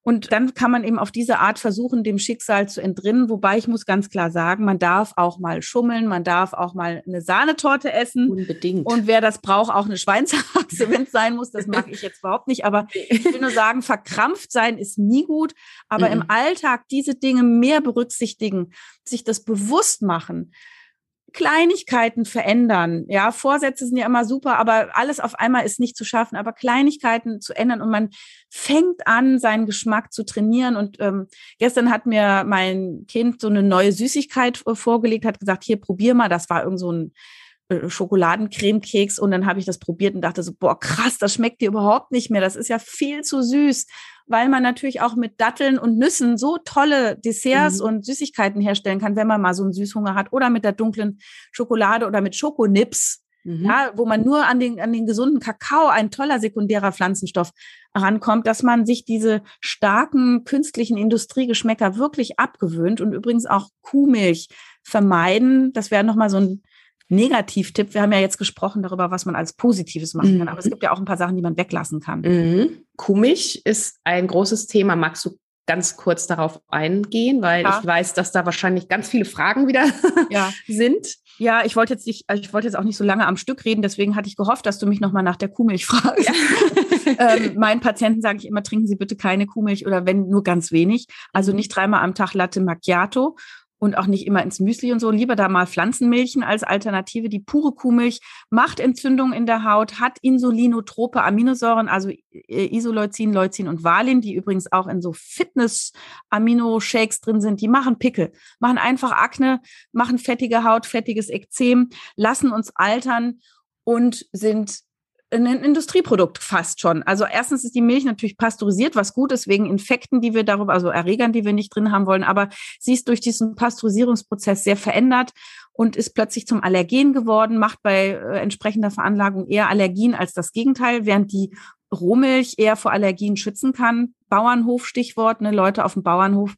Und dann kann man eben auf diese Art versuchen, dem Schicksal zu entrinnen. Wobei ich muss ganz klar sagen, man darf auch mal schummeln, man darf auch mal eine Sahnetorte essen.
Unbedingt.
Und wer das braucht, auch eine Schweinshaxe, wenn es sein muss. Das mag ich jetzt überhaupt nicht. Aber ich will nur sagen, verkrampft sein ist nie gut. Aber mhm. im Alltag diese Dinge mehr berücksichtigen, sich das bewusst machen, Kleinigkeiten verändern. Ja, Vorsätze sind ja immer super, aber alles auf einmal ist nicht zu schaffen. Aber Kleinigkeiten zu ändern und man fängt an, seinen Geschmack zu trainieren. Und ähm, gestern hat mir mein Kind so eine neue Süßigkeit äh, vorgelegt, hat gesagt, hier probier mal. Das war irgend so ein Schokoladencremekeks und dann habe ich das probiert und dachte so, boah, krass, das schmeckt dir überhaupt nicht mehr. Das ist ja viel zu süß weil man natürlich auch mit Datteln und Nüssen so tolle Desserts mhm. und Süßigkeiten herstellen kann, wenn man mal so einen Süßhunger hat oder mit der dunklen Schokolade oder mit Schokonips. Mhm. Ja, wo man nur an den, an den gesunden Kakao, ein toller sekundärer Pflanzenstoff, rankommt, dass man sich diese starken künstlichen Industriegeschmäcker wirklich abgewöhnt und übrigens auch Kuhmilch vermeiden. Das wäre nochmal so ein Negativtipp. Wir haben ja jetzt gesprochen darüber, was man als Positives machen kann, aber es mhm. gibt ja auch ein paar Sachen, die man weglassen kann.
Mhm. Kuhmilch ist ein großes Thema. Magst du ganz kurz darauf eingehen, weil ja. ich weiß, dass da wahrscheinlich ganz viele Fragen wieder ja. sind.
Ja, ich wollte jetzt nicht, also ich wollte jetzt auch nicht so lange am Stück reden, deswegen hatte ich gehofft, dass du mich nochmal nach der Kuhmilch fragst. Ja. ähm, meinen Patienten sage ich immer, trinken Sie bitte keine Kuhmilch oder wenn nur ganz wenig. Also mhm. nicht dreimal am Tag Latte Macchiato und auch nicht immer ins Müsli und so. Lieber da mal Pflanzenmilchen als Alternative. Die pure Kuhmilch macht Entzündungen in der Haut, hat insulinotrope Aminosäuren, also äh, Isoleucin, Leucin und Valin, die übrigens auch in so Fitness-Amino-Shakes drin sind. Die machen Pickel, machen einfach Akne, machen fettige Haut, fettiges Ekzem, lassen uns altern und sind ein Industrieprodukt fast schon. Also erstens ist die Milch natürlich pasteurisiert, was gut ist wegen Infekten, die wir darüber, also Erregern, die wir nicht drin haben wollen, aber sie ist durch diesen Pasteurisierungsprozess sehr verändert und ist plötzlich zum Allergen geworden, macht bei äh, entsprechender Veranlagung eher Allergien als das Gegenteil, während die Rohmilch eher vor Allergien schützen kann. Bauernhof Stichwort, ne, Leute auf dem Bauernhof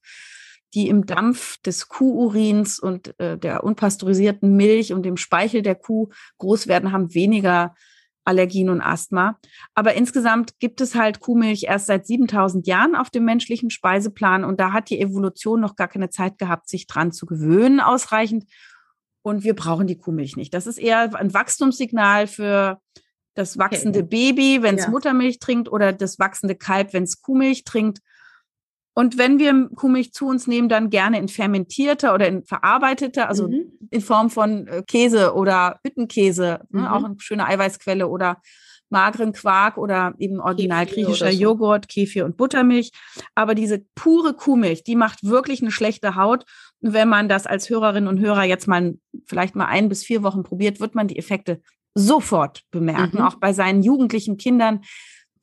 die im Dampf des Kuhurins und äh, der unpasteurisierten Milch und dem Speichel der Kuh groß werden, haben weniger Allergien und Asthma. Aber insgesamt gibt es halt Kuhmilch erst seit 7000 Jahren auf dem menschlichen Speiseplan und da hat die Evolution noch gar keine Zeit gehabt, sich dran zu gewöhnen ausreichend. Und wir brauchen die Kuhmilch nicht. Das ist eher ein Wachstumssignal für das wachsende okay. Baby, wenn es ja. Muttermilch trinkt oder das wachsende Kalb, wenn es Kuhmilch trinkt. Und wenn wir Kuhmilch zu uns nehmen, dann gerne in fermentierter oder in verarbeiteter, also mhm. in Form von äh, Käse oder Hüttenkäse, ne, mhm. ne, auch eine schöne Eiweißquelle oder mageren Quark oder eben original Kefir griechischer so. Joghurt, Kefir und Buttermilch. Aber diese pure Kuhmilch, die macht wirklich eine schlechte Haut. Und wenn man das als Hörerin und Hörer jetzt mal vielleicht mal ein bis vier Wochen probiert, wird man die Effekte sofort bemerken, mhm. auch bei seinen jugendlichen Kindern,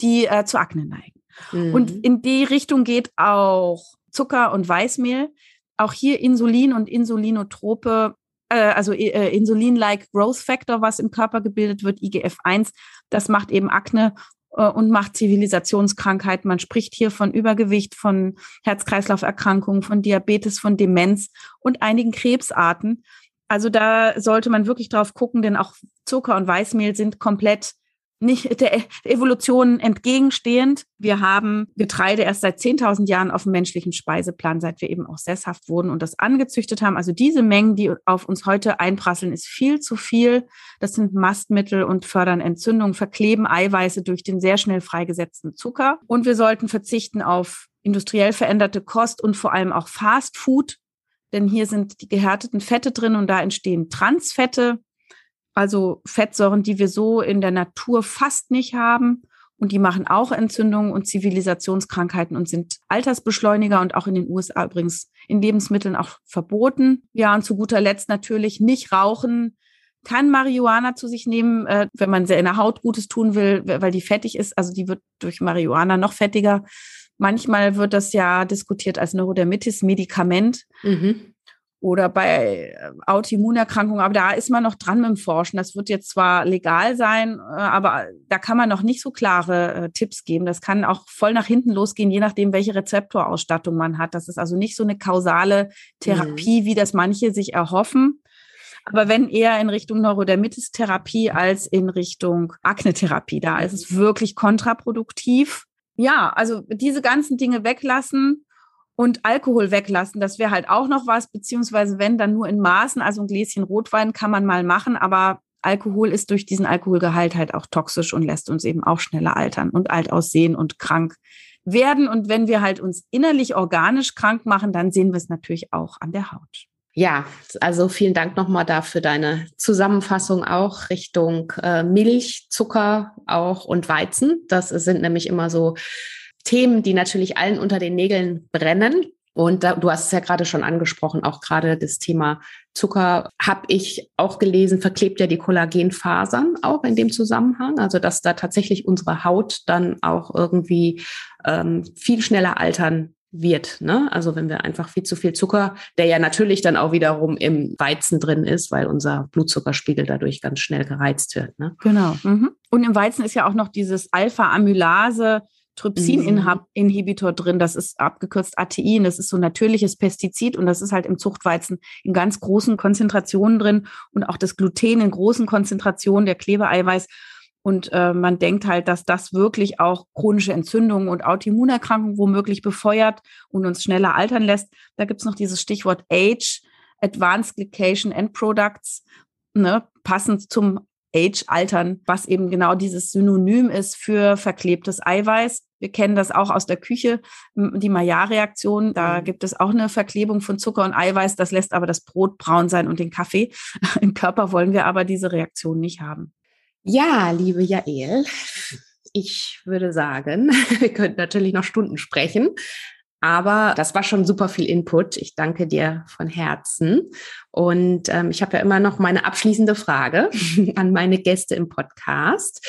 die äh, zu Akne neigen. Mhm. Und in die Richtung geht auch Zucker und Weißmehl. Auch hier Insulin und Insulinotrope, äh, also äh, Insulin-like Growth Factor, was im Körper gebildet wird, IGF-1, das macht eben Akne äh, und macht Zivilisationskrankheiten. Man spricht hier von Übergewicht, von Herz-Kreislauf-Erkrankungen, von Diabetes, von Demenz und einigen Krebsarten. Also da sollte man wirklich drauf gucken, denn auch Zucker und Weißmehl sind komplett nicht der Evolution entgegenstehend. Wir haben Getreide erst seit 10.000 Jahren auf dem menschlichen Speiseplan, seit wir eben auch sesshaft wurden und das angezüchtet haben. Also diese Mengen, die auf uns heute einprasseln, ist viel zu viel. Das sind Mastmittel und fördern Entzündungen, verkleben Eiweiße durch den sehr schnell freigesetzten Zucker. Und wir sollten verzichten auf industriell veränderte Kost und vor allem auch Fast Food, denn hier sind die gehärteten Fette drin und da entstehen Transfette also Fettsäuren, die wir so in der Natur fast nicht haben. Und die machen auch Entzündungen und Zivilisationskrankheiten und sind Altersbeschleuniger und auch in den USA übrigens in Lebensmitteln auch verboten. Ja, und zu guter Letzt natürlich nicht rauchen, kann Marihuana zu sich nehmen, äh, wenn man seiner Haut Gutes tun will, weil die fettig ist. Also die wird durch Marihuana noch fettiger. Manchmal wird das ja diskutiert als Neurodermitis-Medikament. Mhm oder bei äh, Autoimmunerkrankungen, aber da ist man noch dran mit dem Forschen. Das wird jetzt zwar legal sein, äh, aber da kann man noch nicht so klare äh, Tipps geben. Das kann auch voll nach hinten losgehen, je nachdem, welche Rezeptorausstattung man hat. Das ist also nicht so eine kausale Therapie, mhm. wie das manche sich erhoffen. Aber wenn eher in Richtung Neurodermitis-Therapie als in Richtung Akne-Therapie, da ist es wirklich kontraproduktiv. Ja, also diese ganzen Dinge weglassen und Alkohol weglassen, das wäre halt auch noch was, beziehungsweise wenn dann nur in Maßen, also ein Gläschen Rotwein kann man mal machen, aber Alkohol ist durch diesen Alkoholgehalt halt auch toxisch und lässt uns eben auch schneller altern und alt aussehen und krank werden. Und wenn wir halt uns innerlich organisch krank machen, dann sehen wir es natürlich auch an der Haut.
Ja, also vielen Dank nochmal dafür deine Zusammenfassung auch Richtung äh, Milch, Zucker auch und Weizen. Das sind nämlich immer so Themen, die natürlich allen unter den Nägeln brennen. Und da, du hast es ja gerade schon angesprochen, auch gerade das Thema Zucker habe ich auch gelesen, verklebt ja die Kollagenfasern auch in dem Zusammenhang. Also dass da tatsächlich unsere Haut dann auch irgendwie ähm, viel schneller altern wird. Ne? Also wenn wir einfach viel zu viel Zucker, der ja natürlich dann auch wiederum im Weizen drin ist, weil unser Blutzuckerspiegel dadurch ganz schnell gereizt wird. Ne?
Genau. Mhm. Und im Weizen ist ja auch noch dieses Alpha-Amylase Trypsin-Inhibitor drin. Das ist abgekürzt ATI. Das ist so ein natürliches Pestizid und das ist halt im Zuchtweizen in ganz großen Konzentrationen drin und auch das Gluten in großen Konzentrationen, der Klebeeiweiß. Und äh, man denkt halt, dass das wirklich auch chronische Entzündungen und Autoimmunerkrankungen womöglich befeuert und uns schneller altern lässt. Da gibt's noch dieses Stichwort Age, Advanced Glycation End Products, ne, passend zum Age-Altern, was eben genau dieses Synonym ist für verklebtes Eiweiß. Wir kennen das auch aus der Küche, die Maillard-Reaktion. Da mhm. gibt es auch eine Verklebung von Zucker und Eiweiß. Das lässt aber das Brot braun sein und den Kaffee. Im Körper wollen wir aber diese Reaktion nicht haben.
Ja, liebe Jael, ich würde sagen, wir könnten natürlich noch Stunden sprechen. Aber das war schon super viel Input. Ich danke dir von Herzen. Und ähm, ich habe ja immer noch meine abschließende Frage an meine Gäste im Podcast,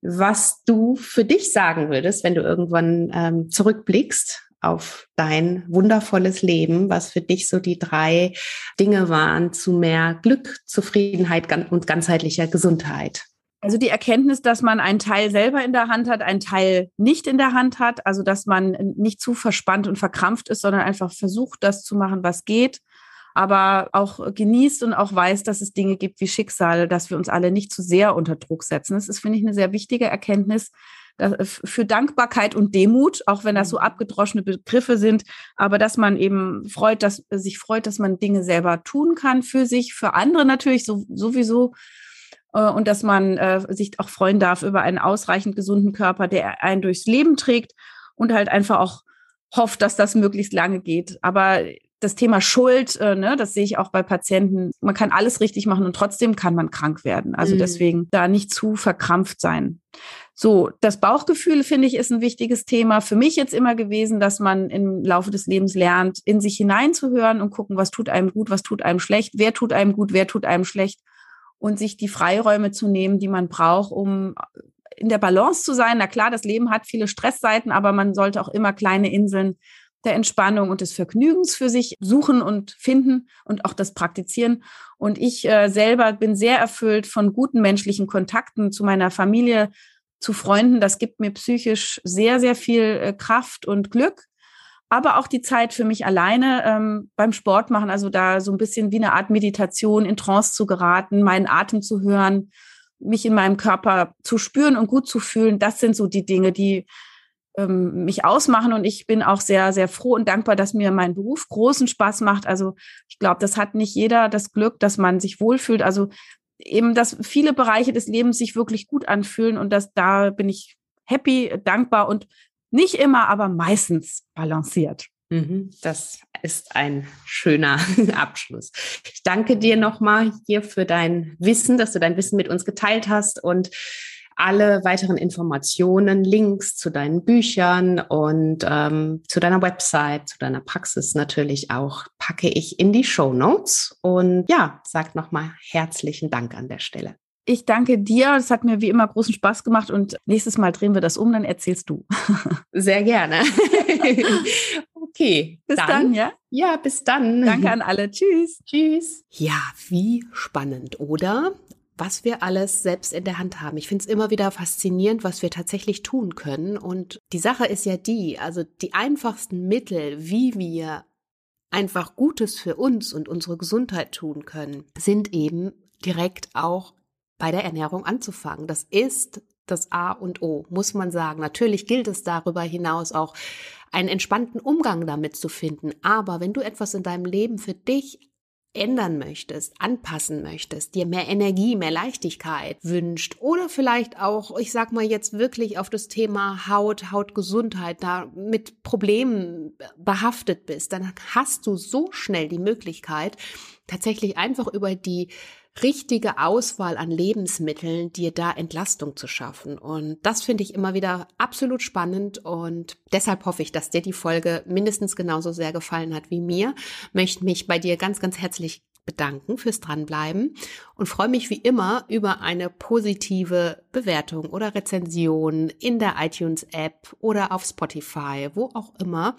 was du für dich sagen würdest, wenn du irgendwann ähm, zurückblickst auf dein wundervolles Leben, was für dich so die drei Dinge waren zu mehr Glück, Zufriedenheit und ganzheitlicher Gesundheit.
Also die Erkenntnis, dass man einen Teil selber in der Hand hat, einen Teil nicht in der Hand hat, also dass man nicht zu verspannt und verkrampft ist, sondern einfach versucht, das zu machen, was geht. aber auch genießt und auch weiß, dass es Dinge gibt wie Schicksal, dass wir uns alle nicht zu sehr unter Druck setzen. Das ist, finde ich, eine sehr wichtige Erkenntnis für Dankbarkeit und Demut, auch wenn das so mhm. abgedroschene Begriffe sind, aber dass man eben freut, dass sich freut, dass man Dinge selber tun kann für sich, für andere natürlich so, sowieso äh, und dass man äh, sich auch freuen darf über einen ausreichend gesunden Körper, der einen durchs Leben trägt und halt einfach auch hofft, dass das möglichst lange geht. Aber das Thema Schuld, äh, ne, das sehe ich auch bei Patienten. Man kann alles richtig machen und trotzdem kann man krank werden. Also mhm. deswegen da nicht zu verkrampft sein. So, das Bauchgefühl finde ich ist ein wichtiges Thema. Für mich jetzt immer gewesen, dass man im Laufe des Lebens lernt, in sich hineinzuhören und gucken, was tut einem gut, was tut einem schlecht, wer tut einem gut, wer tut einem schlecht und sich die Freiräume zu nehmen, die man braucht, um in der Balance zu sein. Na klar, das Leben hat viele Stressseiten, aber man sollte auch immer kleine Inseln der Entspannung und des Vergnügens für sich suchen und finden und auch das praktizieren. Und ich äh, selber bin sehr erfüllt von guten menschlichen Kontakten zu meiner Familie, zu Freunden. Das gibt mir psychisch sehr, sehr viel äh, Kraft und Glück. Aber auch die Zeit für mich alleine ähm, beim Sport machen, also da so ein bisschen wie eine Art Meditation in Trance zu geraten, meinen Atem zu hören, mich in meinem Körper zu spüren und gut zu fühlen. Das sind so die Dinge, die ähm, mich ausmachen. Und ich bin auch sehr, sehr froh und dankbar, dass mir mein Beruf großen Spaß macht. Also ich glaube, das hat nicht jeder das Glück, dass man sich wohlfühlt. Also eben, dass viele Bereiche des Lebens sich wirklich gut anfühlen und dass da bin ich happy, dankbar und nicht immer, aber meistens balanciert.
Mhm, das ist ein schöner Abschluss. Ich danke dir nochmal hier für dein Wissen, dass du dein Wissen mit uns geteilt hast und alle weiteren Informationen, Links zu deinen Büchern und ähm, zu deiner Website, zu deiner Praxis natürlich auch, packe ich in die Show Notes. Und ja, sag nochmal herzlichen Dank an der Stelle.
Ich danke dir. Es hat mir wie immer großen Spaß gemacht und nächstes Mal drehen wir das um, dann erzählst du.
Sehr gerne. okay.
Bis dann, dann, ja?
Ja, bis dann.
Danke an alle. Tschüss.
Tschüss. Ja, wie spannend, oder? was wir alles selbst in der Hand haben. Ich finde es immer wieder faszinierend, was wir tatsächlich tun können. Und die Sache ist ja die, also die einfachsten Mittel, wie wir einfach Gutes für uns und unsere Gesundheit tun können, sind eben direkt auch bei der Ernährung anzufangen. Das ist das A und O, muss man sagen. Natürlich gilt es darüber hinaus auch, einen entspannten Umgang damit zu finden. Aber wenn du etwas in deinem Leben für dich ändern möchtest, anpassen möchtest, dir mehr Energie, mehr Leichtigkeit wünscht oder vielleicht auch, ich sag mal jetzt wirklich auf das Thema Haut, Hautgesundheit da mit Problemen behaftet bist, dann hast du so schnell die Möglichkeit, tatsächlich einfach über die richtige Auswahl an Lebensmitteln, dir da Entlastung zu schaffen. Und das finde ich immer wieder absolut spannend und deshalb hoffe ich, dass dir die Folge mindestens genauso sehr gefallen hat wie mir. Möchte mich bei dir ganz, ganz herzlich bedanken fürs Dranbleiben und freue mich wie immer über eine positive Bewertung oder Rezension in der iTunes App oder auf Spotify, wo auch immer.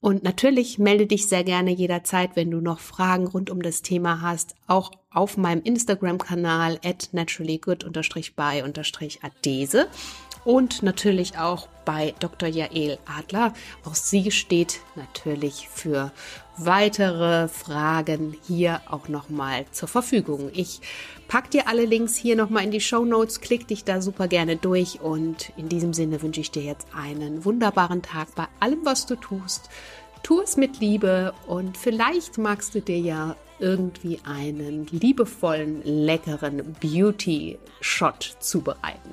Und natürlich melde dich sehr gerne jederzeit, wenn du noch Fragen rund um das Thema hast, auch auf meinem Instagram-Kanal at naturallygood-by-adese und natürlich auch bei Dr. Jael Adler. Auch sie steht natürlich für weitere Fragen hier auch nochmal zur Verfügung. Ich pack dir alle Links hier nochmal in die Show Notes, klick dich da super gerne durch und in diesem Sinne wünsche ich dir jetzt einen wunderbaren Tag bei allem, was du tust. Tu es mit Liebe und vielleicht magst du dir ja irgendwie einen liebevollen, leckeren Beauty-Shot zubereiten.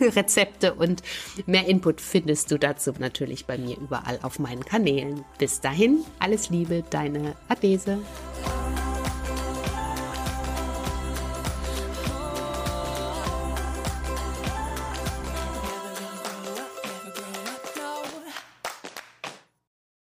Rezepte und mehr Input findest du dazu natürlich bei mir überall auf meinen Kanälen. Bis dahin, alles Liebe, deine Adese.